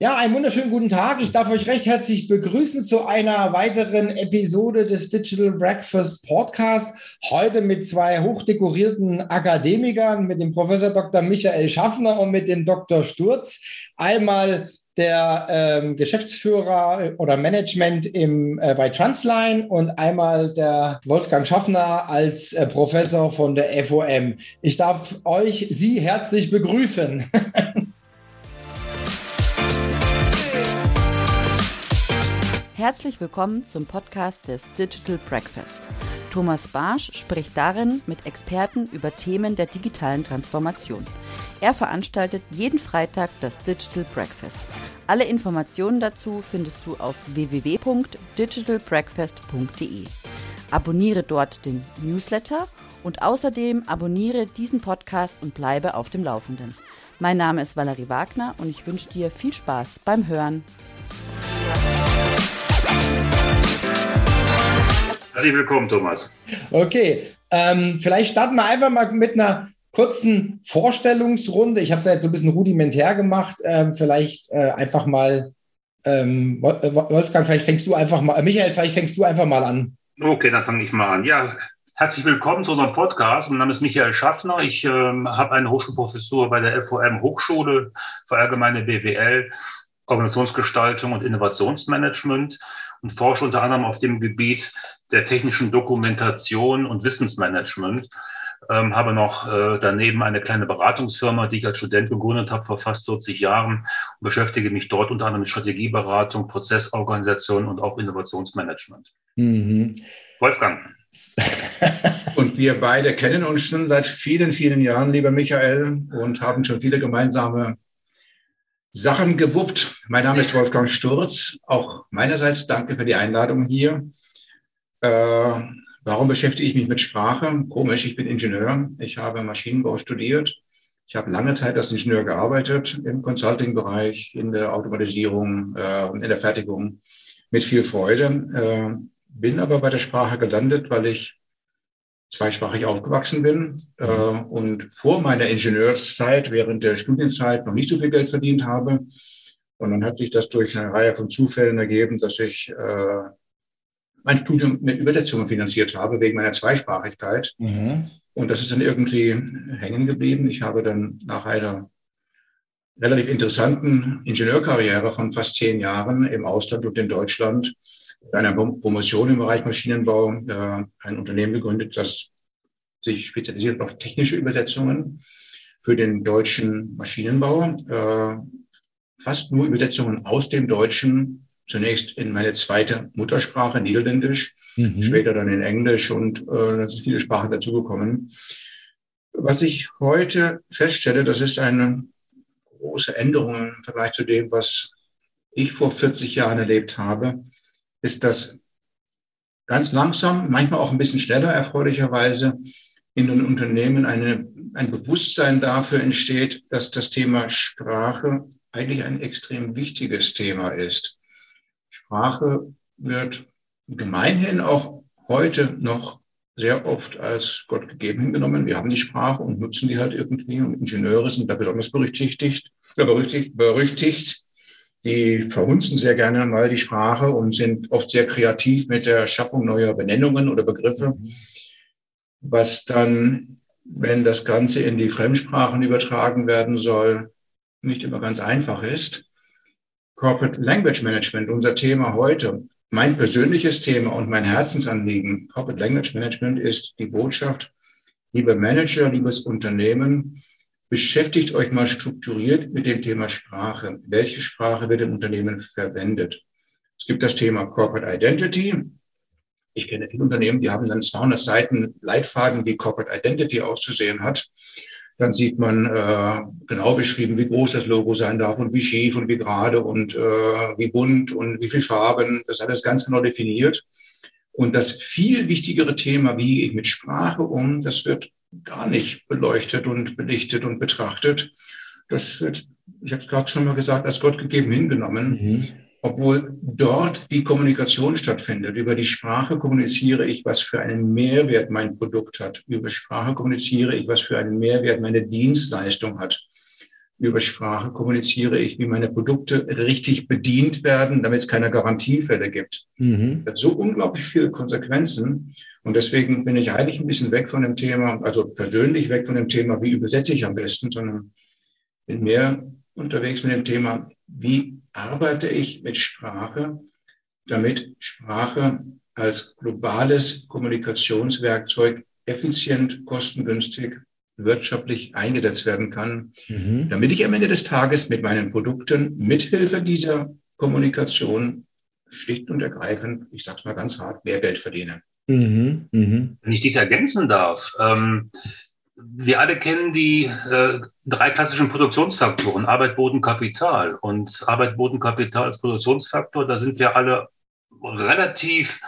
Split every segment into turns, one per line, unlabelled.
Ja, einen wunderschönen guten Tag. Ich darf euch recht herzlich begrüßen zu einer weiteren Episode des Digital Breakfast Podcast. Heute mit zwei hochdekorierten Akademikern, mit dem Professor Dr. Michael Schaffner und mit dem Dr. Sturz. Einmal der ähm, Geschäftsführer oder Management im, äh, bei Transline und einmal der Wolfgang Schaffner als äh, Professor von der FOM. Ich darf euch Sie herzlich begrüßen.
Herzlich willkommen zum Podcast des Digital Breakfast. Thomas Barsch spricht darin mit Experten über Themen der digitalen Transformation. Er veranstaltet jeden Freitag das Digital Breakfast. Alle Informationen dazu findest du auf www.digitalbreakfast.de. Abonniere dort den Newsletter und außerdem abonniere diesen Podcast und bleibe auf dem Laufenden. Mein Name ist Valerie Wagner und ich wünsche dir viel Spaß beim Hören.
Herzlich willkommen, Thomas.
Okay, ähm, vielleicht starten wir einfach mal mit einer kurzen Vorstellungsrunde. Ich habe es ja jetzt so ein bisschen rudimentär gemacht. Ähm, vielleicht äh, einfach mal, ähm, Wolfgang, vielleicht fängst du einfach mal, äh, Michael, vielleicht fängst du einfach mal an.
Okay, dann fange ich mal an. Ja, herzlich willkommen zu unserem Podcast. Mein Name ist Michael Schaffner. Ich ähm, habe eine Hochschulprofessur bei der FOM Hochschule für allgemeine BWL, Organisationsgestaltung und Innovationsmanagement und forsche unter anderem auf dem Gebiet der technischen Dokumentation und Wissensmanagement. Ähm, habe noch äh, daneben eine kleine Beratungsfirma, die ich als Student gegründet habe vor fast 40 Jahren und beschäftige mich dort unter anderem mit Strategieberatung, Prozessorganisation und auch Innovationsmanagement. Mhm. Wolfgang.
und wir beide kennen uns schon seit vielen, vielen Jahren, lieber Michael, und haben schon viele gemeinsame Sachen gewuppt. Mein Name ist Wolfgang Sturz. Auch meinerseits danke für die Einladung hier. Äh, warum beschäftige ich mich mit Sprache? Komisch, ich bin Ingenieur. Ich habe Maschinenbau studiert. Ich habe lange Zeit als Ingenieur gearbeitet im Consulting-Bereich, in der Automatisierung, äh, in der Fertigung mit viel Freude. Äh, bin aber bei der Sprache gelandet, weil ich zweisprachig aufgewachsen bin äh, und vor meiner Ingenieurszeit, während der Studienzeit, noch nicht so viel Geld verdient habe. Und dann hat sich das durch eine Reihe von Zufällen ergeben, dass ich äh, mein Studium mit Übersetzungen finanziert habe, wegen meiner Zweisprachigkeit. Mhm. Und das ist dann irgendwie hängen geblieben. Ich habe dann nach einer relativ interessanten Ingenieurkarriere von fast zehn Jahren im Ausland und in Deutschland mit einer Promotion im Bereich Maschinenbau äh, ein Unternehmen gegründet, das sich spezialisiert auf technische Übersetzungen für den deutschen Maschinenbau. Äh, fast nur Übersetzungen aus dem Deutschen zunächst in meine zweite Muttersprache, Niederländisch, mhm. später dann in Englisch und äh, da sind viele Sprachen dazugekommen. Was ich heute feststelle, das ist eine große Änderung im Vergleich zu dem, was ich vor 40 Jahren erlebt habe, ist, dass ganz langsam, manchmal auch ein bisschen schneller erfreulicherweise, in den Unternehmen eine, ein Bewusstsein dafür entsteht, dass das Thema Sprache eigentlich ein extrem wichtiges Thema ist. Sprache wird gemeinhin auch heute noch sehr oft als Gott gegeben hingenommen. Wir haben die Sprache und nutzen die halt irgendwie und Ingenieure sind da besonders berüchtigt, äh, berüchtigt, berüchtigt. Die verhunzen sehr gerne mal die Sprache und sind oft sehr kreativ mit der Schaffung neuer Benennungen oder Begriffe, was dann, wenn das Ganze in die Fremdsprachen übertragen werden soll, nicht immer ganz einfach ist. Corporate Language Management, unser Thema heute, mein persönliches Thema und mein Herzensanliegen, Corporate Language Management, ist die Botschaft, liebe Manager, liebes Unternehmen, beschäftigt euch mal strukturiert mit dem Thema Sprache. Welche Sprache wird im Unternehmen verwendet? Es gibt das Thema Corporate Identity. Ich kenne viele Unternehmen, die haben dann 200 Seiten Leitfaden, wie Corporate Identity auszusehen hat. Dann sieht man äh, genau beschrieben, wie groß das Logo sein darf und wie schief und wie gerade und äh, wie bunt und wie viel Farben. Das alles ganz genau definiert. Und das viel wichtigere Thema, wie gehe ich mit Sprache um, das wird gar nicht beleuchtet und belichtet und betrachtet. Das wird, ich habe es gerade schon mal gesagt, als Gott gegeben hingenommen. Mhm obwohl dort die Kommunikation stattfindet. Über die Sprache kommuniziere ich, was für einen Mehrwert mein Produkt hat. Über Sprache kommuniziere ich, was für einen Mehrwert meine Dienstleistung hat. über Sprache kommuniziere ich, wie meine Produkte richtig bedient werden, damit es keine Garantiefälle gibt. Mhm. Das hat so unglaublich viele Konsequenzen. Und deswegen bin ich eigentlich ein bisschen weg von dem Thema, also persönlich weg von dem Thema, wie übersetze ich am besten, sondern bin mehr unterwegs mit dem Thema, wie arbeite ich mit Sprache, damit Sprache als globales Kommunikationswerkzeug effizient, kostengünstig wirtschaftlich eingesetzt werden kann, mhm. damit ich am Ende des Tages mit meinen Produkten mithilfe dieser Kommunikation schlicht und ergreifend, ich sage es mal ganz hart, mehr Geld verdiene.
Mhm. Mhm. Wenn ich dies ergänzen darf, ähm, wir alle kennen die äh, drei klassischen Produktionsfaktoren, Arbeit, Boden, Kapital. Und Arbeit, Boden, Kapital als Produktionsfaktor, da sind wir alle relativ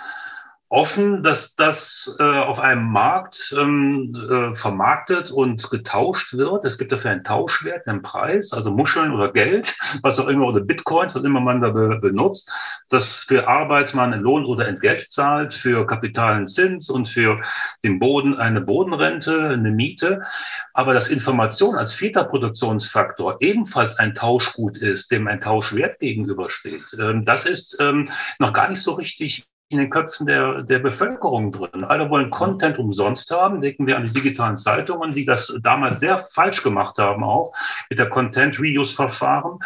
offen, dass das äh, auf einem Markt ähm, äh, vermarktet und getauscht wird. Es gibt dafür einen Tauschwert, einen Preis, also Muscheln oder Geld, was auch immer, oder Bitcoins, was immer man da be benutzt, dass für Arbeit man Lohn oder Entgelt zahlt, für Kapital einen Zins und für den Boden eine Bodenrente, eine Miete. Aber dass Information als vierter Produktionsfaktor ebenfalls ein Tauschgut ist, dem ein Tauschwert gegenübersteht, ähm, das ist ähm, noch gar nicht so richtig in den Köpfen der, der Bevölkerung drin. Alle wollen Content umsonst haben. Denken wir an die digitalen Zeitungen, die das damals sehr falsch gemacht haben, auch mit der Content-Reuse-Verfahren.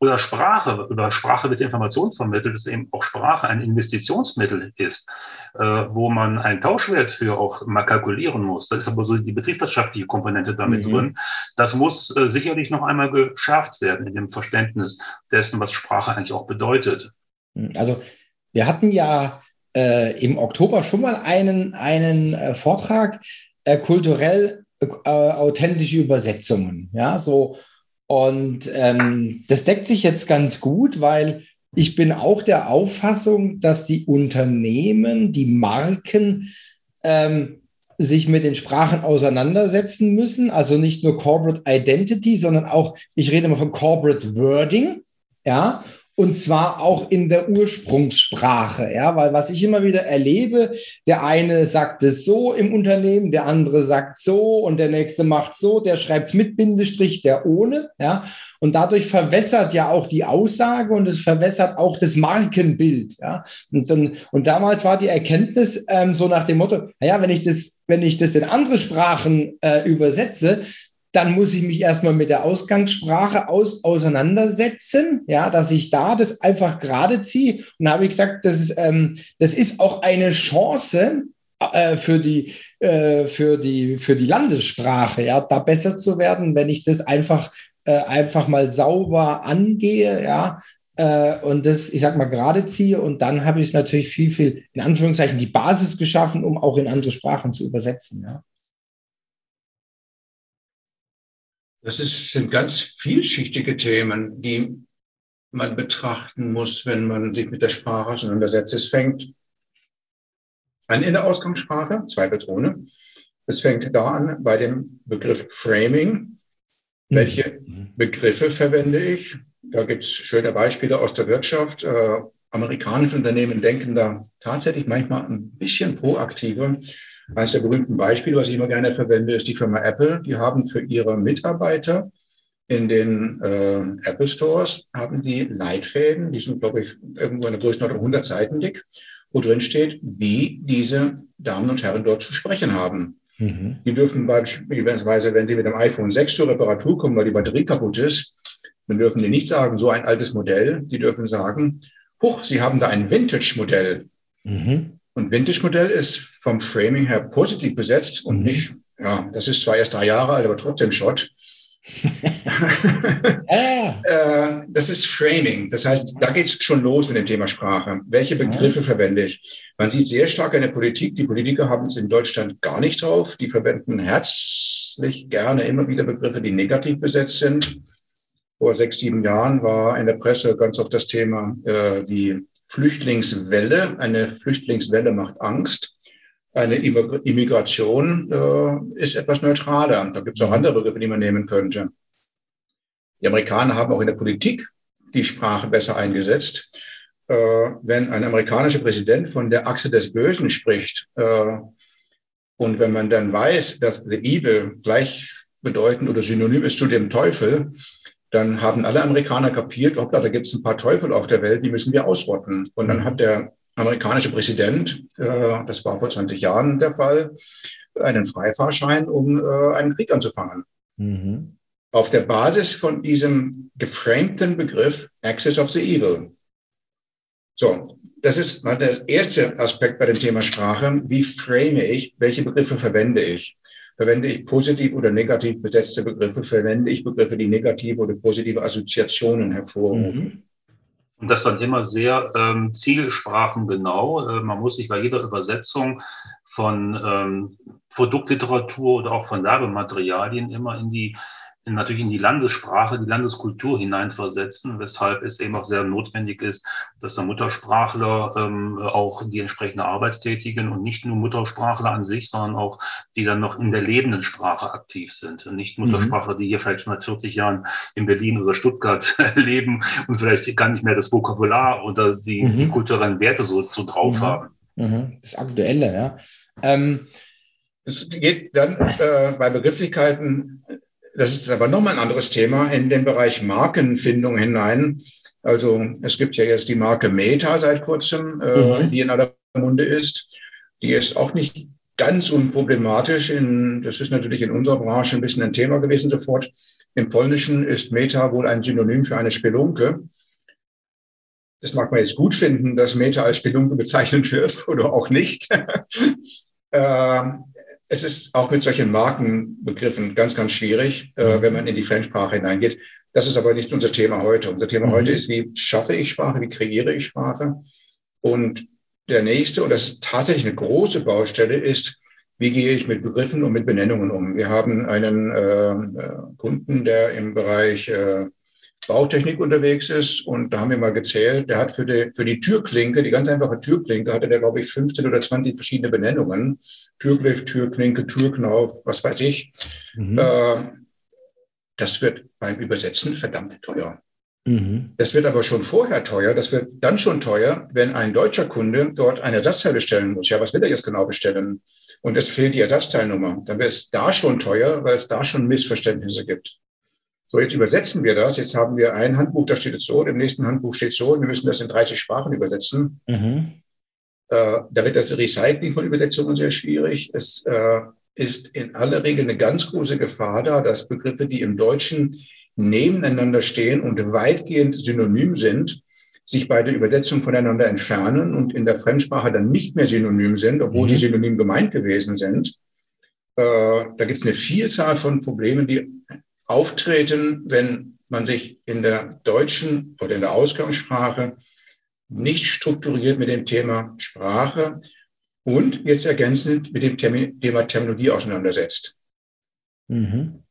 Oder Sprache. Über Sprache wird Information vermittelt, dass eben auch Sprache ein Investitionsmittel ist, äh, wo man einen Tauschwert für auch mal kalkulieren muss. Das ist aber so die betriebswirtschaftliche Komponente damit mhm. drin. Das muss äh, sicherlich noch einmal geschärft werden in dem Verständnis dessen, was Sprache eigentlich auch bedeutet.
Also wir hatten ja äh, im Oktober schon mal einen, einen äh, Vortrag, äh, kulturell äh, authentische Übersetzungen. Ja, so. Und ähm, das deckt sich jetzt ganz gut, weil ich bin auch der Auffassung, dass die Unternehmen, die Marken ähm, sich mit den Sprachen auseinandersetzen müssen. Also nicht nur Corporate Identity, sondern auch, ich rede immer von Corporate Wording. Ja, und zwar auch in der Ursprungssprache, ja, weil was ich immer wieder erlebe, der eine sagt es so im Unternehmen, der andere sagt so und der nächste macht so, der schreibt es mit Bindestrich, der ohne, ja, und dadurch verwässert ja auch die Aussage und es verwässert auch das Markenbild, ja, und dann und damals war die Erkenntnis ähm, so nach dem Motto, naja, wenn ich das wenn ich das in andere Sprachen äh, übersetze, dann muss ich mich erstmal mit der Ausgangssprache aus, auseinandersetzen, ja, dass ich da das einfach gerade ziehe. Und da habe ich gesagt, das ist, ähm, das ist auch eine Chance äh, für, die, äh, für, die, für die Landessprache, ja, da besser zu werden, wenn ich das einfach, äh, einfach mal sauber angehe, ja, äh, und das, ich sag mal, gerade ziehe. Und dann habe ich natürlich viel, viel, in Anführungszeichen, die Basis geschaffen, um auch in andere Sprachen zu übersetzen, ja.
Das ist, sind ganz vielschichtige Themen, die man betrachten muss, wenn man sich mit der Sprache auseinandersetzt. Es fängt an in der Ausgangssprache, zweifelsohne. Es fängt da an bei dem Begriff Framing. Welche mhm. Begriffe verwende ich? Da gibt es schöne Beispiele aus der Wirtschaft. Äh, amerikanische Unternehmen denken da tatsächlich manchmal ein bisschen proaktiver eines der berühmten Beispiele, was ich immer gerne verwende, ist die Firma Apple. Die haben für ihre Mitarbeiter in den äh, Apple Stores haben die Leitfäden, die sind, glaube ich, irgendwo in der Größenordnung 100 Seiten dick, wo drin steht, wie diese Damen und Herren dort zu sprechen haben. Mhm. Die dürfen beispielsweise, wenn sie mit dem iPhone 6 zur Reparatur kommen, weil die Batterie kaputt ist, dann dürfen die nicht sagen, so ein altes Modell. Die dürfen sagen, huch, Sie haben da ein Vintage-Modell. Mhm. Und Vintage-Modell ist vom Framing her positiv besetzt und mhm. nicht, ja, das ist zwar erst drei Jahre alt, aber trotzdem Shot. äh, das ist Framing. Das heißt, da geht es schon los mit dem Thema Sprache. Welche Begriffe mhm. verwende ich? Man sieht sehr stark in der Politik, die Politiker haben es in Deutschland gar nicht drauf. Die verwenden herzlich gerne immer wieder Begriffe, die negativ besetzt sind. Vor sechs, sieben Jahren war in der Presse ganz oft das Thema, äh, die Flüchtlingswelle. Eine Flüchtlingswelle macht Angst. Eine Immigration äh, ist etwas neutraler. Da gibt es auch andere Begriffe, die man nehmen könnte. Die Amerikaner haben auch in der Politik die Sprache besser eingesetzt. Äh, wenn ein amerikanischer Präsident von der Achse des Bösen spricht äh, und wenn man dann weiß, dass the evil gleich bedeuten oder synonym ist zu dem Teufel, dann haben alle Amerikaner kapiert, hoppla, da gibt es ein paar Teufel auf der Welt, die müssen wir ausrotten. Und dann hat der amerikanische Präsident, äh, das war vor 20 Jahren der Fall, einen Freifahrschein, um äh, einen Krieg anzufangen. Mhm. Auf der Basis von diesem geframten Begriff Access of the Evil. So, das ist mal der erste Aspekt bei dem Thema Sprache. Wie frame ich? Welche Begriffe verwende ich? Verwende ich positiv oder negativ besetzte Begriffe? Verwende ich Begriffe, die negative oder positive Assoziationen hervorrufen? Mhm.
Und das dann immer sehr ähm, zielsprachengenau. Äh, man muss sich bei jeder Übersetzung von ähm, Produktliteratur oder auch von Werbematerialien immer in die natürlich in die Landessprache, die Landeskultur hineinversetzen, weshalb es eben auch sehr notwendig ist, dass der Muttersprachler ähm, auch die entsprechende Arbeit tätigen und nicht nur Muttersprachler an sich, sondern auch die dann noch in der lebenden Sprache aktiv sind. Und nicht mhm. Muttersprachler, die hier vielleicht schon seit 40 Jahren in Berlin oder Stuttgart leben und vielleicht gar nicht mehr das Vokabular oder die, mhm. die kulturellen Werte so, so drauf mhm. haben.
Mhm. Das Aktuelle, ja. Ähm,
es geht dann äh, bei Begrifflichkeiten das ist aber nochmal ein anderes Thema in den Bereich Markenfindung hinein. Also es gibt ja jetzt die Marke Meta seit kurzem, äh, mhm. die in aller Munde ist. Die ist auch nicht ganz unproblematisch. In, das ist natürlich in unserer Branche ein bisschen ein Thema gewesen sofort. Im Polnischen ist Meta wohl ein Synonym für eine Spelunke. Das mag man jetzt gut finden, dass Meta als Spelunke bezeichnet wird oder auch nicht. äh, es ist auch mit solchen Markenbegriffen ganz, ganz schwierig, äh, mhm. wenn man in die Fremdsprache hineingeht. Das ist aber nicht unser Thema heute. Unser Thema mhm. heute ist, wie schaffe ich Sprache, wie kreiere ich Sprache? Und der nächste, und das ist tatsächlich eine große Baustelle, ist, wie gehe ich mit Begriffen und mit Benennungen um? Wir haben einen äh, äh Kunden, der im Bereich äh, Bautechnik unterwegs ist. Und da haben wir mal gezählt, der hat für die, für die Türklinke, die ganz einfache Türklinke, hatte der, glaube ich, 15 oder 20 verschiedene Benennungen. Türgriff, Türklinke, Türknauf, was weiß ich. Mhm. Äh, das wird beim Übersetzen verdammt teuer. Mhm. Das wird aber schon vorher teuer. Das wird dann schon teuer, wenn ein deutscher Kunde dort ein Ersatzteil bestellen muss. Ja, was will er jetzt genau bestellen? Und es fehlt die Ersatzteilnummer. Dann wird es da schon teuer, weil es da schon Missverständnisse gibt. So, jetzt übersetzen wir das. Jetzt haben wir ein Handbuch, da steht es so, im nächsten Handbuch steht es so, wir müssen das in 30 Sprachen übersetzen. Mhm. Äh, da wird das Recycling von Übersetzungen sehr schwierig. Es äh, ist in aller Regel eine ganz große Gefahr da, dass Begriffe, die im Deutschen nebeneinander stehen und weitgehend synonym sind, sich bei der Übersetzung voneinander entfernen und in der Fremdsprache dann nicht mehr synonym sind, obwohl mhm. die synonym gemeint gewesen sind. Äh, da gibt es eine Vielzahl von Problemen, die auftreten, wenn man sich in der deutschen oder in der Ausgangssprache nicht strukturiert mit dem Thema Sprache und jetzt ergänzend mit dem Thema Terminologie auseinandersetzt.
Mhm.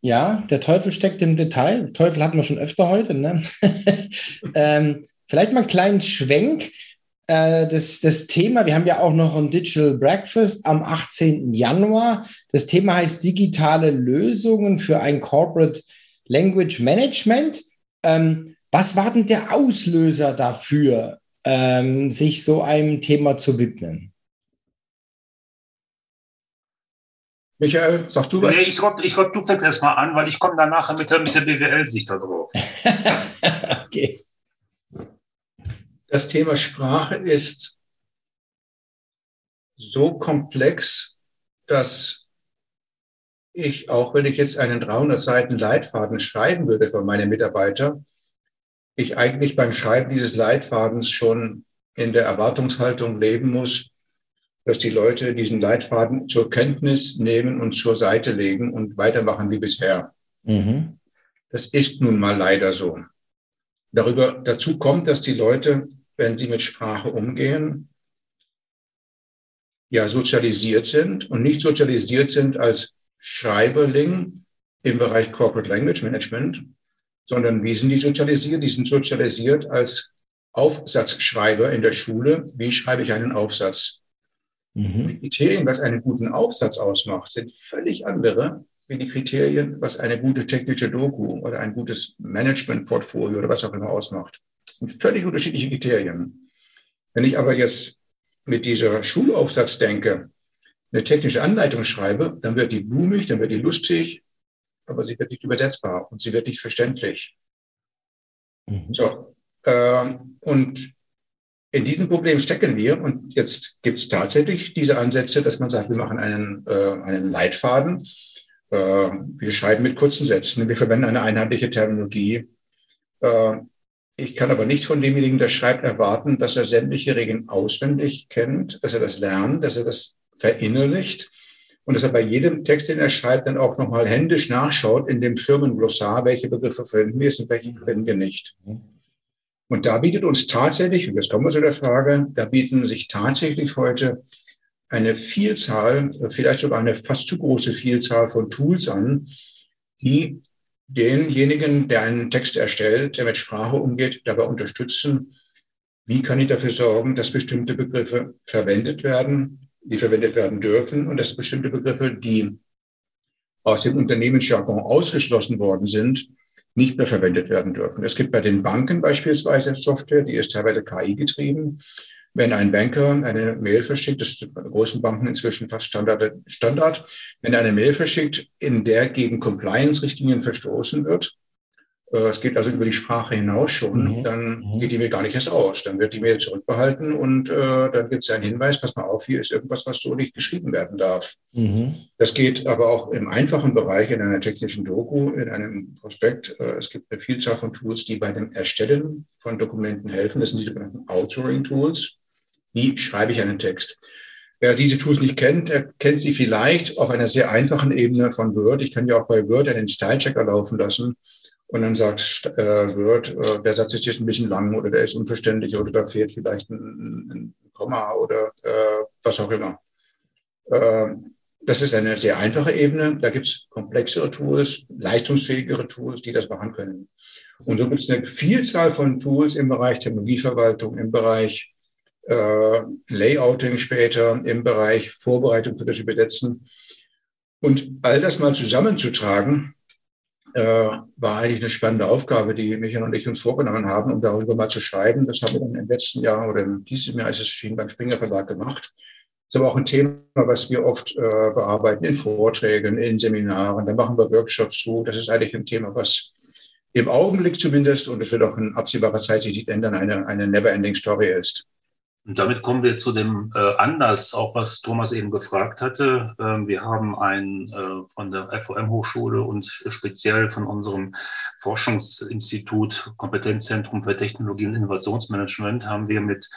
Ja, der Teufel steckt im Detail. Teufel hatten wir schon öfter heute. Ne? ähm, vielleicht mal einen kleinen Schwenk das, das Thema, wir haben ja auch noch ein Digital Breakfast am 18. Januar. Das Thema heißt digitale Lösungen für ein Corporate Language Management. Ähm, was war denn der Auslöser dafür, ähm, sich so einem Thema zu widmen?
Michael, sag du was?
Nee, ich glaube, ich glaub, du fängst erstmal an, weil ich komme danach mit der, mit der BWL-Sicht da drauf. okay.
Das Thema Sprache ist so komplex, dass ich, auch wenn ich jetzt einen 300 Seiten Leitfaden schreiben würde für meine Mitarbeiter, ich eigentlich beim Schreiben dieses Leitfadens schon in der Erwartungshaltung leben muss, dass die Leute diesen Leitfaden zur Kenntnis nehmen und zur Seite legen und weitermachen wie bisher. Mhm. Das ist nun mal leider so. Darüber, dazu kommt, dass die Leute wenn sie mit Sprache umgehen, ja sozialisiert sind und nicht sozialisiert sind als Schreiberling im Bereich Corporate Language Management, sondern wie sind die sozialisiert? Die sind sozialisiert als Aufsatzschreiber in der Schule. Wie schreibe ich einen Aufsatz? Mhm. Die Kriterien, was einen guten Aufsatz ausmacht, sind völlig andere wie die Kriterien, was eine gute technische Doku oder ein gutes Management-Portfolio oder was auch immer ausmacht sind völlig unterschiedliche Kriterien. Wenn ich aber jetzt mit dieser Schulaufsatz denke, eine technische Anleitung schreibe, dann wird die blumig, dann wird die lustig, aber sie wird nicht übersetzbar und sie wird nicht verständlich. Mhm. So, äh, und in diesem Problem stecken wir und jetzt gibt es tatsächlich diese Ansätze, dass man sagt, wir machen einen, äh, einen Leitfaden, äh, wir schreiben mit kurzen Sätzen, wir verwenden eine einheitliche Terminologie. Ich kann aber nicht von demjenigen, der schreibt, erwarten, dass er sämtliche Regeln auswendig kennt, dass er das lernt, dass er das verinnerlicht und dass er bei jedem Text, den er schreibt, dann auch nochmal händisch nachschaut in dem Firmenglossar, welche Begriffe verwenden wir und welche verwenden wir nicht. Und da bietet uns tatsächlich, und jetzt kommen wir zu der Frage, da bieten sich tatsächlich heute eine Vielzahl, vielleicht sogar eine fast zu große Vielzahl von Tools an, die denjenigen, der einen Text erstellt, der mit Sprache umgeht, dabei unterstützen, wie kann ich dafür sorgen, dass bestimmte Begriffe verwendet werden, die verwendet werden dürfen und dass bestimmte Begriffe, die aus dem Unternehmensjargon ausgeschlossen worden sind, nicht mehr verwendet werden dürfen. Es gibt bei den Banken beispielsweise Software, die ist teilweise KI getrieben. Wenn ein Banker eine Mail verschickt, das ist bei großen Banken inzwischen fast Standard, Standard, wenn er eine Mail verschickt, in der gegen Compliance-Richtlinien verstoßen wird, äh, es geht also über die Sprache hinaus schon, mhm. dann mhm. geht die Mail gar nicht erst raus. Dann wird die Mail zurückbehalten und äh, dann gibt es einen Hinweis, pass mal auf, hier ist irgendwas, was so nicht geschrieben werden darf. Mhm. Das geht aber auch im einfachen Bereich in einer technischen Doku, in einem Prospekt. Äh, es gibt eine Vielzahl von Tools, die bei dem Erstellen von Dokumenten helfen. Das sind die sogenannten Authoring-Tools. Wie schreibe ich einen Text? Wer diese Tools nicht kennt, der kennt sie vielleicht auf einer sehr einfachen Ebene von Word. Ich kann ja auch bei Word einen Style-Checker laufen lassen und dann sagt äh, Word, äh, der Satz ist jetzt ein bisschen lang oder der ist unverständlich oder da fehlt vielleicht ein, ein Komma oder äh, was auch immer. Äh, das ist eine sehr einfache Ebene. Da gibt es komplexere Tools, leistungsfähigere Tools, die das machen können. Und so gibt es eine Vielzahl von Tools im Bereich Technologieverwaltung, im Bereich äh, Layouting später, im Bereich Vorbereitung für das Übersetzen. Und all das mal zusammenzutragen, äh, war eigentlich eine spannende Aufgabe, die Michael und ich uns vorgenommen haben, um darüber mal zu schreiben. Das haben wir dann im letzten Jahr oder in diesem Jahr ist es erschienen beim Springer Verlag gemacht. Das ist aber auch ein Thema, was wir oft äh, bearbeiten in Vorträgen, in Seminaren. Da machen wir Workshops zu. Das ist eigentlich ein Thema, was im Augenblick zumindest, und es wird auch in absehbarer Zeit sich nicht ändern, eine, eine never-ending Story ist.
Und damit kommen wir zu dem äh, Anlass, auch was Thomas eben gefragt hatte. Ähm, wir haben ein äh, von der FOM-Hochschule und speziell von unserem Forschungsinstitut Kompetenzzentrum für Technologie und Innovationsmanagement haben wir mit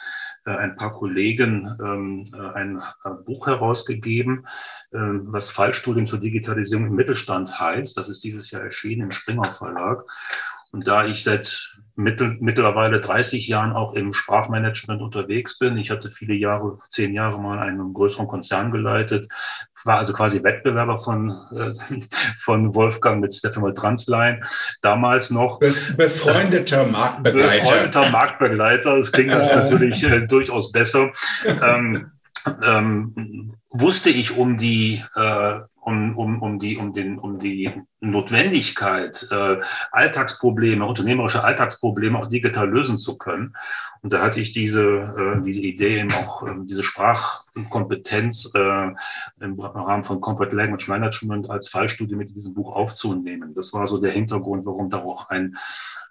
äh, ein paar Kollegen ähm, äh, ein äh, Buch herausgegeben, äh, was Fallstudien zur Digitalisierung im Mittelstand heißt. Das ist dieses Jahr erschienen im Springer Verlag. Und da ich seit mittel, mittlerweile 30 Jahren auch im Sprachmanagement unterwegs bin, ich hatte viele Jahre, zehn Jahre mal einen größeren Konzern geleitet, war also quasi Wettbewerber von, äh, von Wolfgang mit der Firma Transline, damals noch.
Befreundeter Marktbegleiter.
Befreundeter Marktbegleiter, das klingt natürlich äh, durchaus besser. Ähm, ähm, wusste ich um die äh, um, um, um, die, um, den, um die Notwendigkeit, äh, Alltagsprobleme, unternehmerische Alltagsprobleme auch digital lösen zu können. Und da hatte ich diese, äh, diese Idee, eben auch äh, diese Sprachkompetenz äh, im Rahmen von Corporate Language Management als Fallstudie mit diesem Buch aufzunehmen. Das war so der Hintergrund, warum da auch ein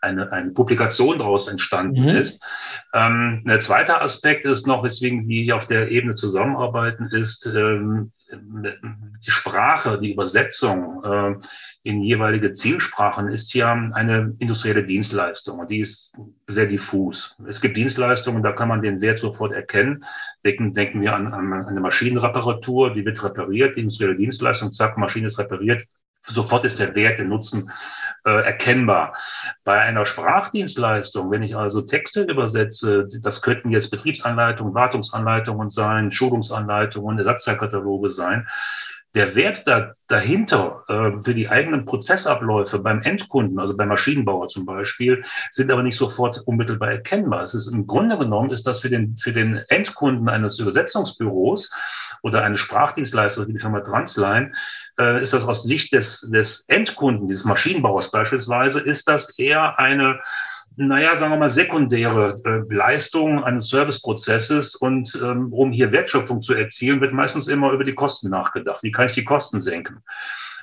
eine, eine Publikation daraus entstanden mhm. ist. Ähm, der zweite Aspekt ist noch, weswegen wir auf der Ebene zusammenarbeiten, ist ähm, die Sprache, die Übersetzung äh, in jeweilige Zielsprachen ist ja eine industrielle Dienstleistung und die ist sehr diffus. Es gibt Dienstleistungen, da kann man den Wert sofort erkennen. Denken, denken wir an, an eine Maschinenreparatur, die wird repariert, die industrielle Dienstleistung, zack, Maschine ist repariert, sofort ist der Wert, der Nutzen äh, erkennbar. Bei einer Sprachdienstleistung, wenn ich also Texte übersetze, das könnten jetzt Betriebsanleitungen, Wartungsanleitungen sein, Schulungsanleitungen, Ersatzteilkataloge sein, der Wert da, dahinter äh, für die eigenen Prozessabläufe beim Endkunden, also beim Maschinenbauer zum Beispiel, sind aber nicht sofort unmittelbar erkennbar. Es ist im Grunde genommen ist das für den, für den Endkunden eines Übersetzungsbüros oder eines Sprachdienstleisters wie die Firma Transline äh, ist das aus Sicht des, des Endkunden, dieses Maschinenbauers beispielsweise, ist das eher eine naja, sagen wir mal, sekundäre äh, Leistung eines Serviceprozesses. Und ähm, um hier Wertschöpfung zu erzielen, wird meistens immer über die Kosten nachgedacht. Wie kann ich die Kosten senken?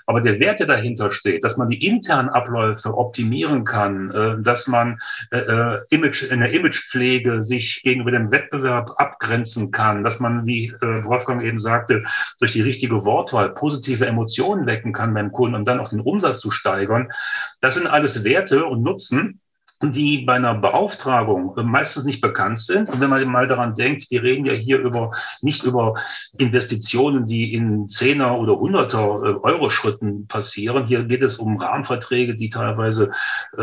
Aber der Wert, der dahinter steht, dass man die internen Abläufe optimieren kann, äh, dass man äh, äh, Image, in der Imagepflege sich gegenüber dem Wettbewerb abgrenzen kann, dass man, wie Wolfgang eben sagte, durch die richtige Wortwahl positive Emotionen wecken kann beim Kunden und dann auch den Umsatz zu steigern. Das sind alles Werte und Nutzen, die bei einer Beauftragung meistens nicht bekannt sind. Und wenn man mal daran denkt, wir reden ja hier über nicht über Investitionen, die in Zehner oder Hunderter äh, Euro Schritten passieren. Hier geht es um Rahmenverträge, die teilweise äh,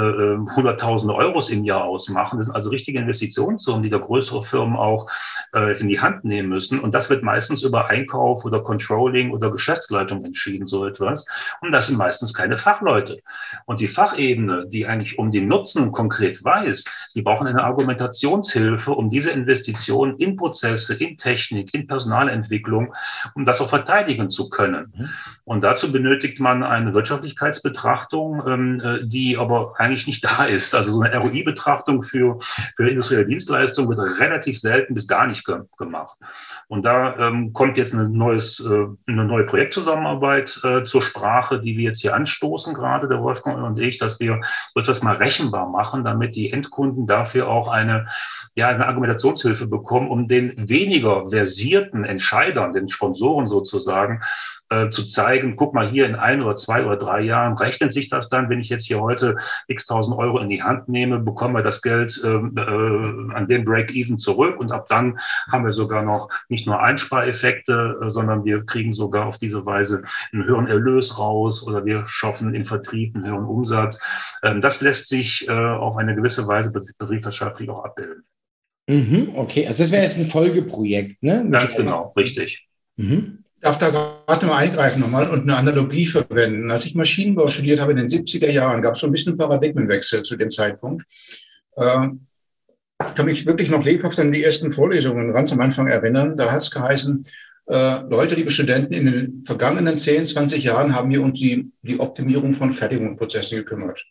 hunderttausende Euros im Jahr ausmachen. Das sind also richtige Investitionssummen, die da größere Firmen auch äh, in die Hand nehmen müssen. Und das wird meistens über Einkauf oder Controlling oder Geschäftsleitung entschieden, so etwas. Und das sind meistens keine Fachleute. Und die Fachebene, die eigentlich um den Nutzen konkret weiß, die brauchen eine Argumentationshilfe, um diese Investitionen in Prozesse, in Technik, in Personalentwicklung, um das auch verteidigen zu können. Und dazu benötigt man eine Wirtschaftlichkeitsbetrachtung, ähm, äh, die aber eigentlich nicht da ist. Also so eine ROI-Betrachtung für, für industrielle Dienstleistungen wird relativ selten bis gar nicht ge gemacht. Und da ähm, kommt jetzt eine, neues, äh, eine neue Projektzusammenarbeit äh, zur Sprache, die wir jetzt hier anstoßen, gerade der Wolfgang und ich, dass wir so etwas mal rechenbar machen, damit die Endkunden dafür auch eine, ja, eine Argumentationshilfe bekommen, um den weniger versierten Entscheidern, den Sponsoren sozusagen, äh, zu zeigen, guck mal hier in ein oder zwei oder drei Jahren rechnet sich das dann, wenn ich jetzt hier heute x tausend Euro in die Hand nehme, bekommen wir das Geld äh, äh, an dem Break-Even zurück und ab dann haben wir sogar noch nicht nur Einspareffekte, äh, sondern wir kriegen sogar auf diese Weise einen höheren Erlös raus oder wir schaffen im Vertrieb einen höheren Umsatz. Ähm, das lässt sich äh, auf eine gewisse Weise betriebswirtschaftlich auch abbilden.
Mhm, okay, also das wäre jetzt ein Folgeprojekt, ne?
Ganz genau, richtig.
Mhm darf da gerade mal eingreifen nochmal und eine Analogie verwenden. Als ich Maschinenbau studiert habe in den 70er Jahren, gab es so ein bisschen Paradigmenwechsel zu dem Zeitpunkt. Äh, ich kann mich wirklich noch lebhaft an die ersten Vorlesungen ganz am Anfang erinnern. Da hat es geheißen, äh, Leute, liebe Studenten, in den vergangenen 10, 20 Jahren haben wir uns die, die Optimierung von Fertigungsprozessen gekümmert.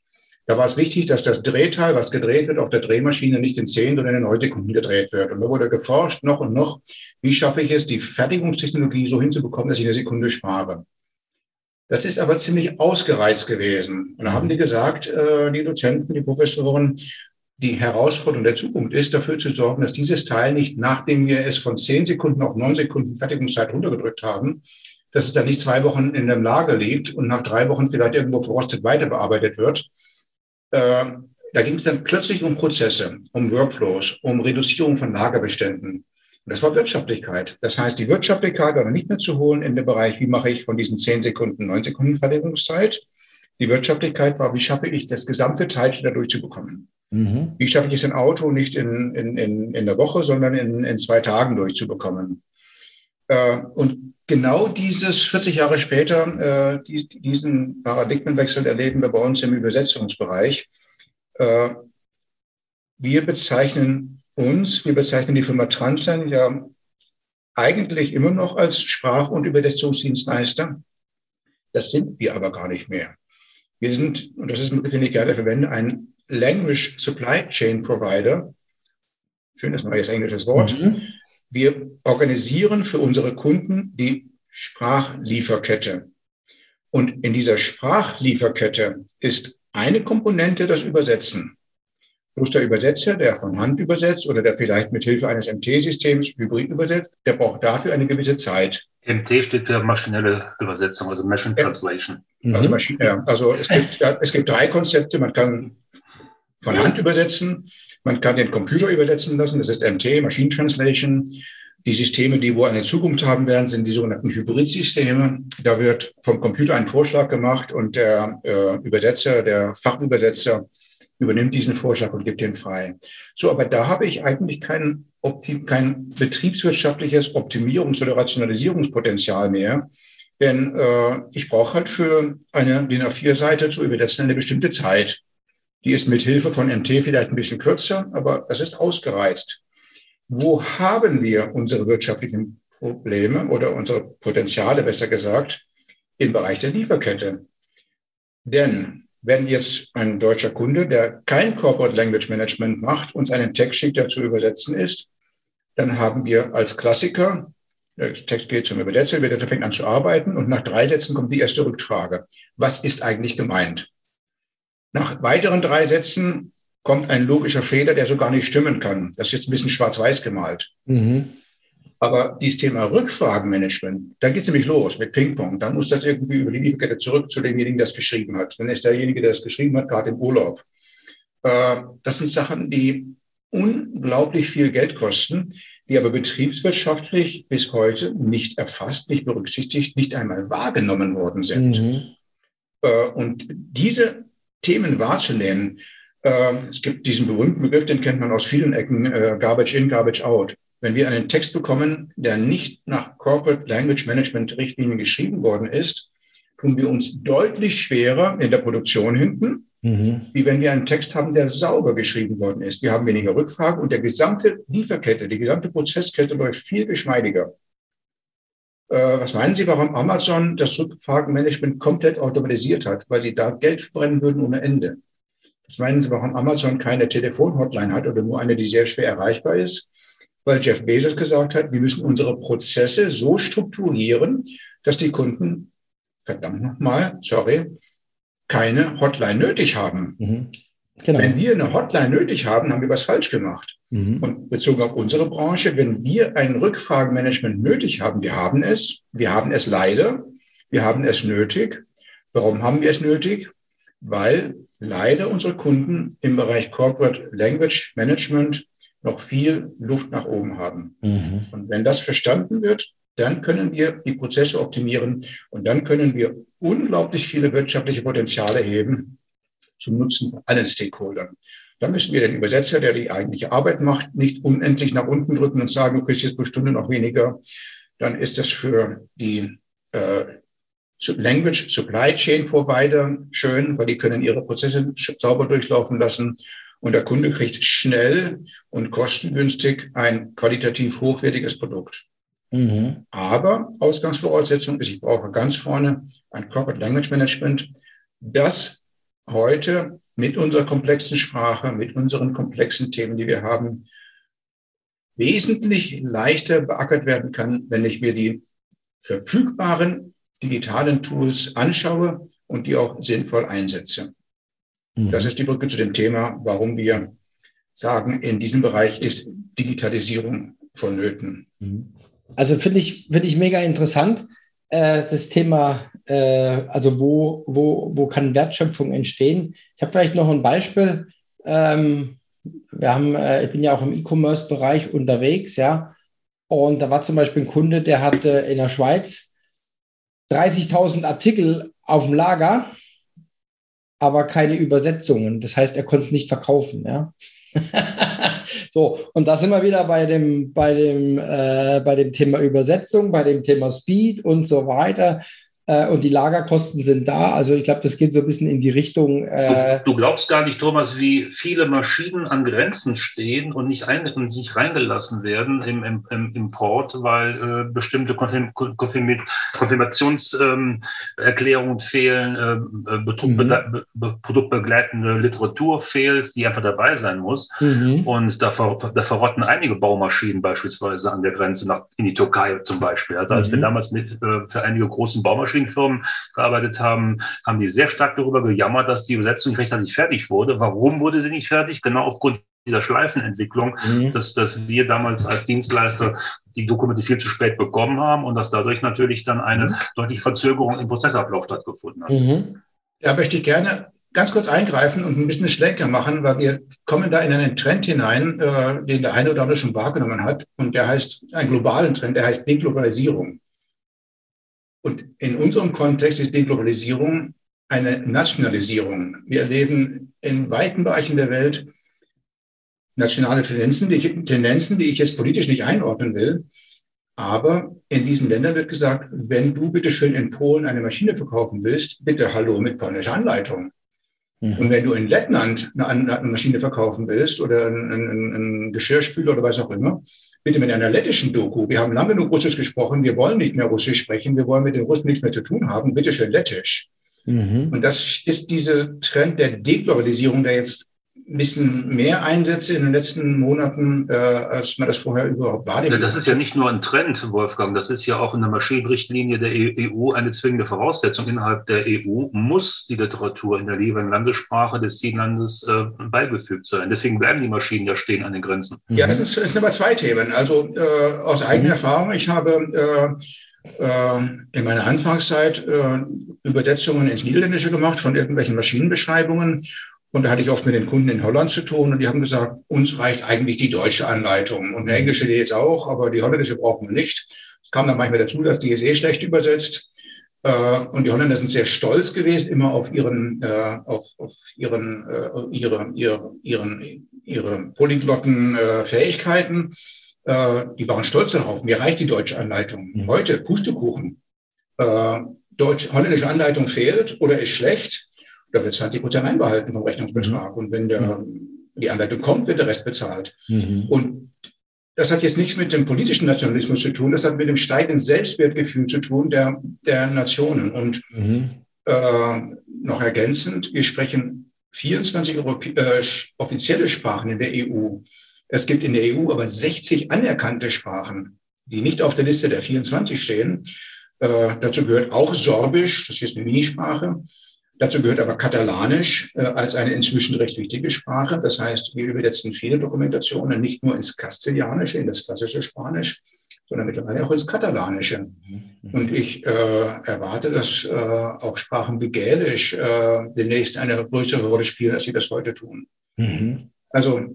Da war es wichtig, dass das Drehteil, was gedreht wird auf der Drehmaschine, nicht in zehn, sondern in neun Sekunden gedreht wird. Und da wurde geforscht, noch und noch, wie schaffe ich es, die Fertigungstechnologie so hinzubekommen, dass ich eine Sekunde spare. Das ist aber ziemlich ausgereizt gewesen. Und da haben die gesagt, äh, die Dozenten, die Professoren, die Herausforderung der Zukunft ist, dafür zu sorgen, dass dieses Teil nicht, nachdem wir es von zehn Sekunden auf neun Sekunden Fertigungszeit runtergedrückt haben, dass es dann nicht zwei Wochen in einem Lager liegt und nach drei Wochen vielleicht irgendwo verrostet weiter bearbeitet wird, äh, da ging es dann plötzlich um Prozesse, um Workflows, um Reduzierung von Lagerbeständen. Und das war Wirtschaftlichkeit. Das heißt, die Wirtschaftlichkeit war nicht mehr zu holen in dem Bereich, wie mache ich von diesen 10 Sekunden, 9 Sekunden Fertigungszeit. Die Wirtschaftlichkeit war, wie schaffe ich das gesamte Teilchen da durchzubekommen. Mhm. Wie schaffe ich es, ein Auto nicht in, in, in, in der Woche, sondern in, in zwei Tagen durchzubekommen. Äh, und genau dieses 40 Jahre später, äh, die, diesen Paradigmenwechsel erleben wir bei uns im Übersetzungsbereich. Äh, wir bezeichnen uns, wir bezeichnen die Firma Transtein ja eigentlich immer noch als Sprach- und Übersetzungsdienstleister. Das sind wir aber gar nicht mehr. Wir sind, und das ist ein Begriff, den ich gerne verwende, ein Language Supply Chain Provider. Schönes neues englisches Wort. Mhm. Wir organisieren für unsere Kunden die Sprachlieferkette. Und in dieser Sprachlieferkette ist eine Komponente das Übersetzen. Bloß der Übersetzer, der von Hand übersetzt oder der vielleicht mit Hilfe eines MT-Systems hybrid übersetzt, der braucht dafür eine gewisse Zeit.
MT steht für maschinelle Übersetzung, also Machine Translation.
Also, Maschine, ja, also es gibt, es gibt drei Konzepte. Man kann von Hand übersetzen, man kann den Computer übersetzen lassen, das ist MT, Machine Translation. Die Systeme, die wohl eine Zukunft haben werden, sind die sogenannten Hybridsysteme. Da wird vom Computer ein Vorschlag gemacht und der äh, Übersetzer, der Fachübersetzer übernimmt diesen Vorschlag und gibt ihn frei. So, aber da habe ich eigentlich kein, kein betriebswirtschaftliches Optimierungs- oder Rationalisierungspotenzial mehr. Denn äh, ich brauche halt für eine DIN A4-Seite zu übersetzen eine bestimmte Zeit. Die ist mit Hilfe von MT vielleicht ein bisschen kürzer, aber das ist ausgereizt. Wo haben wir unsere wirtschaftlichen Probleme oder unsere Potenziale, besser gesagt, im Bereich der Lieferkette? Denn wenn jetzt ein deutscher Kunde, der kein Corporate Language Management macht, uns einen Text schickt, der zu übersetzen ist, dann haben wir als Klassiker, der Text geht zum Übersetzer, der fängt an zu arbeiten und nach drei Sätzen kommt die erste Rückfrage. Was ist eigentlich gemeint? Nach weiteren drei Sätzen kommt ein logischer Fehler, der so gar nicht stimmen kann. Das ist jetzt ein bisschen schwarz-weiß gemalt. Mhm. Aber dieses Thema Rückfragenmanagement, dann geht es nämlich los mit Ping-Pong. Dann muss das irgendwie über die Lieferkette zurück zu demjenigen, der es geschrieben hat. Dann ist derjenige, der es geschrieben hat, gerade im Urlaub. Äh, das sind Sachen, die unglaublich viel Geld kosten, die aber betriebswirtschaftlich bis heute nicht erfasst, nicht berücksichtigt, nicht einmal wahrgenommen worden sind. Mhm. Äh, und diese Themen wahrzunehmen, äh, es gibt diesen berühmten Begriff, den kennt man aus vielen Ecken, Garbage in, Garbage out. Wenn wir einen Text bekommen, der nicht nach Corporate Language Management Richtlinien geschrieben worden ist, tun wir uns deutlich schwerer in der Produktion hinten, mhm. wie wenn wir einen Text haben, der sauber geschrieben worden ist. Wir haben weniger Rückfragen und der gesamte Lieferkette, die gesamte Prozesskette läuft viel geschmeidiger. Äh, was meinen Sie, warum Amazon das Rückfragenmanagement komplett automatisiert hat? Weil sie da Geld verbrennen würden ohne Ende. Was meinen Sie, warum Amazon keine Telefonhotline hat oder nur eine, die sehr schwer erreichbar ist? weil Jeff Bezos gesagt hat, wir müssen unsere Prozesse so strukturieren, dass die Kunden, verdammt nochmal, sorry, keine Hotline nötig haben. Mhm. Genau. Wenn wir eine Hotline nötig haben, haben wir was falsch gemacht. Mhm. Und bezogen auf unsere Branche, wenn wir ein Rückfragenmanagement nötig haben, wir haben es, wir haben es leider, wir haben es nötig. Warum haben wir es nötig? Weil leider unsere Kunden im Bereich Corporate Language Management noch viel Luft nach oben haben. Mhm. Und wenn das verstanden wird, dann können wir die Prozesse optimieren und dann können wir unglaublich viele wirtschaftliche Potenziale heben zum Nutzen von allen Stakeholdern. Da müssen wir den Übersetzer, der die eigentliche Arbeit macht, nicht unendlich nach unten drücken und sagen, du kriegst jetzt pro Stunde noch weniger. Dann ist das für die äh, Language Supply Chain Provider schön, weil die können ihre Prozesse sauber durchlaufen lassen und der Kunde kriegt schnell und kostengünstig ein qualitativ hochwertiges Produkt. Mhm. Aber Ausgangsvoraussetzung ist, ich brauche ganz vorne ein Corporate Language Management, das heute mit unserer komplexen Sprache, mit unseren komplexen Themen, die wir haben, wesentlich leichter beackert werden kann, wenn ich mir die verfügbaren digitalen Tools anschaue und die auch sinnvoll einsetze. Mhm. Das ist die Brücke zu dem Thema, warum wir sagen, in diesem Bereich ist Digitalisierung vonnöten.
Mhm. Also finde ich, finde ich mega interessant, äh, das Thema, äh, also wo, wo, wo kann Wertschöpfung entstehen? Ich habe vielleicht noch ein Beispiel. Ähm, wir haben, äh, ich bin ja auch im E-Commerce-Bereich unterwegs, ja. Und da war zum Beispiel ein Kunde, der hatte in der Schweiz 30.000 Artikel auf dem Lager aber keine Übersetzungen. Das heißt, er konnte es nicht verkaufen. Ja? so, und da sind wir wieder bei dem, bei, dem, äh, bei dem Thema Übersetzung, bei dem Thema Speed und so weiter. Äh, und die Lagerkosten sind da. Also ich glaube, das geht so ein bisschen in die Richtung.
Äh du, du, glaubst gar nicht, Thomas, wie viele Maschinen an Grenzen stehen und nicht, ein, und nicht reingelassen werden im, im, im Import, weil äh, bestimmte Konfirm Konfirm Konfirmationserklärungen ähm, fehlen, äh, äh mhm. produktbegleitende Literatur fehlt, die einfach dabei sein muss. Mhm. Und da, ver da verrotten einige Baumaschinen beispielsweise an der Grenze nach, in die Türkei zum Beispiel. Also als mhm. wir damals mit, äh, für einige großen Baumaschinen Marketingfirmen gearbeitet haben, haben die sehr stark darüber gejammert, dass die Übersetzung nicht rechtzeitig fertig wurde. Warum wurde sie nicht fertig? Genau aufgrund dieser Schleifenentwicklung, mhm. dass, dass wir damals als Dienstleister die Dokumente viel zu spät bekommen haben und dass dadurch natürlich dann eine mhm. deutliche Verzögerung im Prozessablauf stattgefunden hat. Mhm.
Da möchte ich gerne ganz kurz eingreifen und ein bisschen Schlenker machen, weil wir kommen da in einen Trend hinein, äh, den der eine oder andere schon wahrgenommen hat. Und der heißt, einen globalen Trend, der heißt Deglobalisierung. Und in unserem Kontext ist Deglobalisierung eine Nationalisierung. Wir erleben in weiten Bereichen der Welt nationale Tendenzen, die, Tendenzen, die ich jetzt politisch nicht einordnen will. Aber in diesen Ländern wird gesagt, wenn du bitte schön in Polen eine Maschine verkaufen willst, bitte hallo mit polnischer Anleitung. Mhm. Und wenn du in Lettland eine, eine Maschine verkaufen willst oder ein, ein, Geschirrspüler oder was auch immer, mit einer lettischen Doku. Wir haben lange genug Russisch gesprochen, wir wollen nicht mehr Russisch sprechen, wir wollen mit den Russen nichts mehr zu tun haben, bitte schön lettisch. Mhm. Und das ist dieser Trend der Deglobalisierung, der jetzt ein bisschen mehr Einsätze in den letzten Monaten, äh, als man das vorher überhaupt war.
Ja, das ist ja nicht nur ein Trend, Wolfgang, das ist ja auch in der Maschinenrichtlinie der EU eine zwingende Voraussetzung. Innerhalb der EU muss die Literatur in der jeweiligen Landessprache des Ziellandes äh, beigefügt sein. Deswegen bleiben die Maschinen ja stehen an den Grenzen.
Ja, es sind, es sind aber zwei Themen. Also äh, aus eigener mhm. Erfahrung, ich habe äh, äh, in meiner Anfangszeit äh, Übersetzungen ins Niederländische gemacht von irgendwelchen Maschinenbeschreibungen und da hatte ich oft mit den Kunden in Holland zu tun und die haben gesagt, uns reicht eigentlich die deutsche Anleitung. Und eine englische die jetzt auch, aber die holländische brauchen wir nicht. Es kam dann manchmal dazu, dass die ist eh schlecht übersetzt. Äh, und die Holländer sind sehr stolz gewesen, immer auf ihren, äh, auf, auf ihren, äh, ihre, ihre, ihren, ihre polyglotten Fähigkeiten. Die waren stolz darauf. Mir reicht die deutsche Anleitung. Mhm. Heute, Pustekuchen. Deutsch, holländische Anleitung fehlt oder ist schlecht da wird 20 Prozent einbehalten vom Rechnungsbetrag. Mhm. Und wenn der, die Anleitung kommt, wird der Rest bezahlt. Mhm. Und das hat jetzt nichts mit dem politischen Nationalismus zu tun, das hat mit dem steigenden Selbstwertgefühl zu tun der, der Nationen. Und mhm. äh, noch ergänzend, wir sprechen 24 Europä äh, offizielle Sprachen in der EU. Es gibt in der EU aber 60 anerkannte Sprachen, die nicht auf der Liste der 24 stehen. Äh, dazu gehört auch Sorbisch, das ist eine Minisprache. Dazu gehört aber Katalanisch äh, als eine inzwischen recht wichtige Sprache. Das heißt, wir übersetzen viele Dokumentationen nicht nur ins Kastilianische, in das klassische Spanisch, sondern mittlerweile auch ins Katalanische. Mhm. Und ich äh, erwarte, dass äh, auch Sprachen wie Gälisch äh, demnächst eine größere Rolle spielen, als sie das heute tun. Mhm. Also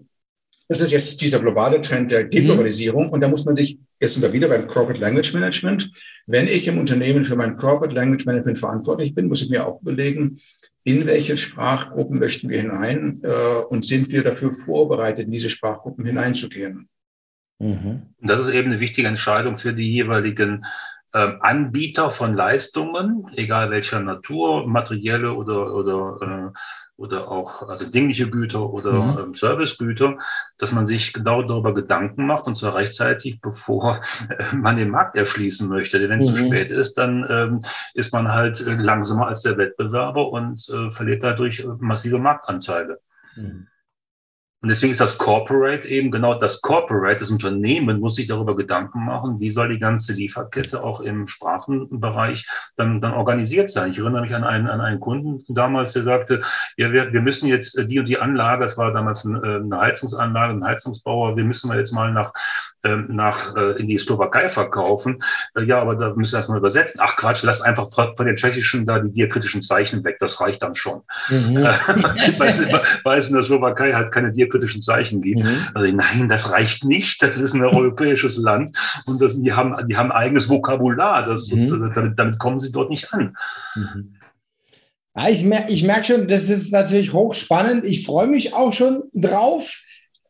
das ist jetzt dieser globale Trend der Deglobalisierung. Mhm. Und da muss man sich, jetzt sind wir wieder beim Corporate Language Management. Wenn ich im Unternehmen für mein Corporate Language Management verantwortlich bin, muss ich mir auch überlegen, in welche Sprachgruppen möchten wir hinein äh, und sind wir dafür vorbereitet, in diese Sprachgruppen hineinzugehen.
Mhm. Das ist eben eine wichtige Entscheidung für die jeweiligen ähm, Anbieter von Leistungen, egal welcher Natur, materielle oder, oder äh, oder auch also dingliche Güter oder mhm. ähm, Servicegüter, dass man sich genau darüber Gedanken macht und zwar rechtzeitig, bevor äh, man den Markt erschließen möchte. Denn wenn es mhm. zu spät ist, dann ähm, ist man halt äh, langsamer als der Wettbewerber und äh, verliert dadurch massive Marktanteile. Mhm. Und deswegen ist das Corporate eben genau das Corporate, das Unternehmen muss sich darüber Gedanken machen, wie soll die ganze Lieferkette auch im Sprachenbereich dann, dann organisiert sein. Ich erinnere mich an einen, an einen Kunden damals, der sagte, ja, wir, wir müssen jetzt die und die Anlage, das war damals eine Heizungsanlage, ein Heizungsbauer, wir müssen wir jetzt mal nach ähm, nach äh, in die Slowakei verkaufen. Äh, ja, aber da müssen wir erstmal übersetzen. Ach Quatsch, lass einfach von den tschechischen da die diakritischen Zeichen weg, das reicht dann schon. Mhm. Äh, weil, es in der Slowakei halt keine diakritischen Zeichen gibt. Mhm. Also nein, das reicht nicht. Das ist ein europäisches Land und das, die haben die haben eigenes Vokabular. Das, mhm. das, damit, damit kommen sie dort nicht an.
Mhm. Ja, ich merke ich merk schon, das ist natürlich hochspannend. Ich freue mich auch schon drauf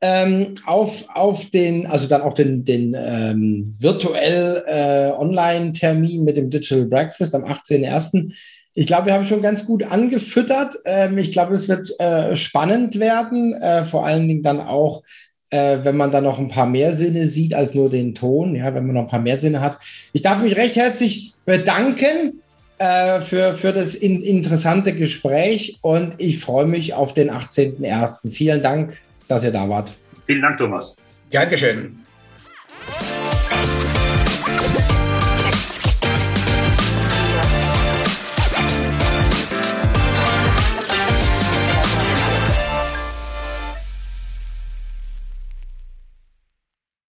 ähm, auf, auf den, also dann auch den, den ähm, virtuell äh, Online-Termin mit dem Digital Breakfast am 18.01. Ich glaube, wir haben schon ganz gut angefüttert. Ähm, ich glaube, es wird äh, spannend werden, äh, vor allen Dingen dann auch, äh, wenn man da noch ein paar mehr Sinne sieht als nur den Ton, ja, wenn man noch ein paar mehr Sinne hat. Ich darf mich recht herzlich bedanken äh, für, für das in, interessante Gespräch und ich freue mich auf den 18.01. Vielen Dank dass ihr da wart.
Vielen Dank, Thomas.
Gern geschehen.